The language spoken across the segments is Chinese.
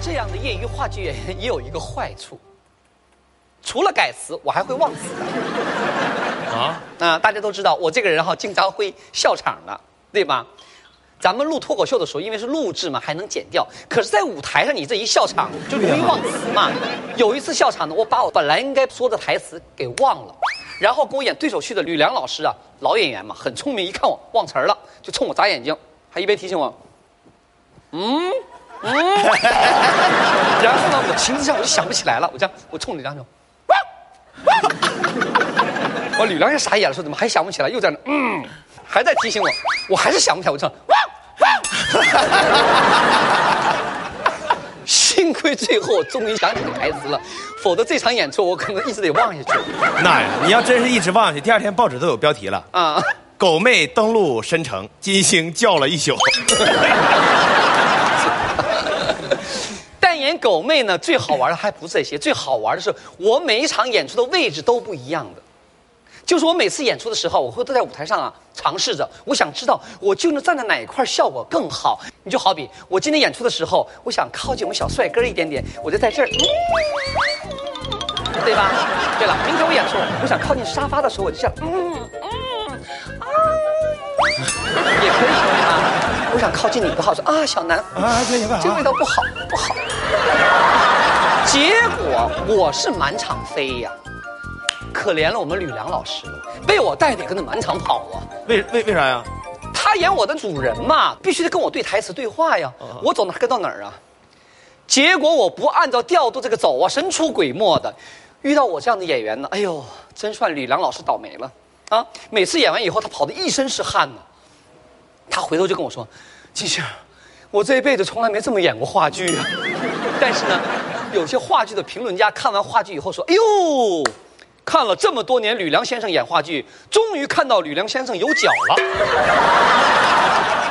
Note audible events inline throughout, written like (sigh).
这样的业余话剧演员也有一个坏处，除了改词，我还会忘词的。啊，那、大家都知道我这个人哈，经常会笑场的，对吧？咱们录脱口秀的时候，因为是录制嘛，还能剪掉。可是，在舞台上，你这一笑场就容易忘词嘛。有一次笑场呢，我把我本来应该说的台词给忘了，然后跟我演对手戏的吕梁老师啊，老演员嘛，很聪明，一看我忘词儿了，就冲我眨眼睛，还一边提醒我，嗯嗯，(laughs) 然后呢，我情绪上我就想不起来了，我这样，我冲吕梁说，哇哇。我吕梁也傻眼了，说怎么还想不起来？又在那嗯，还在提醒我，我还是想不起来。我这哇哇，幸亏最后我终于想起台词了，否则这场演出我可能一直得忘下去那呀，你要真是一直忘下去，第二天报纸都有标题了。啊。狗妹登陆申城，金星叫了一宿。(laughs) (laughs) 但演狗妹呢，最好玩的还不是这些，最好玩的是我每一场演出的位置都不一样的。就是我每次演出的时候，我会都在舞台上啊尝试着，我想知道我究竟站在哪一块效果更好。你就好比我今天演出的时候，我想靠近我们小帅哥一点点，我就在这儿，对吧？对了，明天我演出，我想靠近沙发的时候，我就这样，嗯嗯啊，(laughs) 也可以我想靠近你的话，我说啊，小南，这个味道不好，不好。结果我是满场飞呀，可怜了我们吕梁老师，被我带的跟着满场跑啊。为为为啥呀？他演我的主人嘛，必须得跟我对台词对话呀。我走哪儿跟到哪儿啊。结果我不按照调度这个走啊，神出鬼没的，遇到我这样的演员呢，哎呦，真算吕梁老师倒霉了啊！每次演完以后，他跑得一身是汗呢。他回头就跟我说：“金星，我这一辈子从来没这么演过话剧啊。(laughs) ”但是呢，有些话剧的评论家看完话剧以后说：“哎呦，看了这么多年吕梁先生演话剧，终于看到吕梁先生有脚了。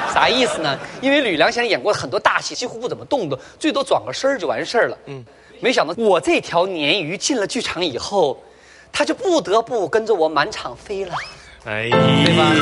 (laughs) ”啥意思呢？因为吕梁先生演过很多大戏，几乎不怎么动的，最多转个身儿就完事儿了。嗯，没想到我这条鲶鱼进了剧场以后，他就不得不跟着我满场飞了。哎，对吧？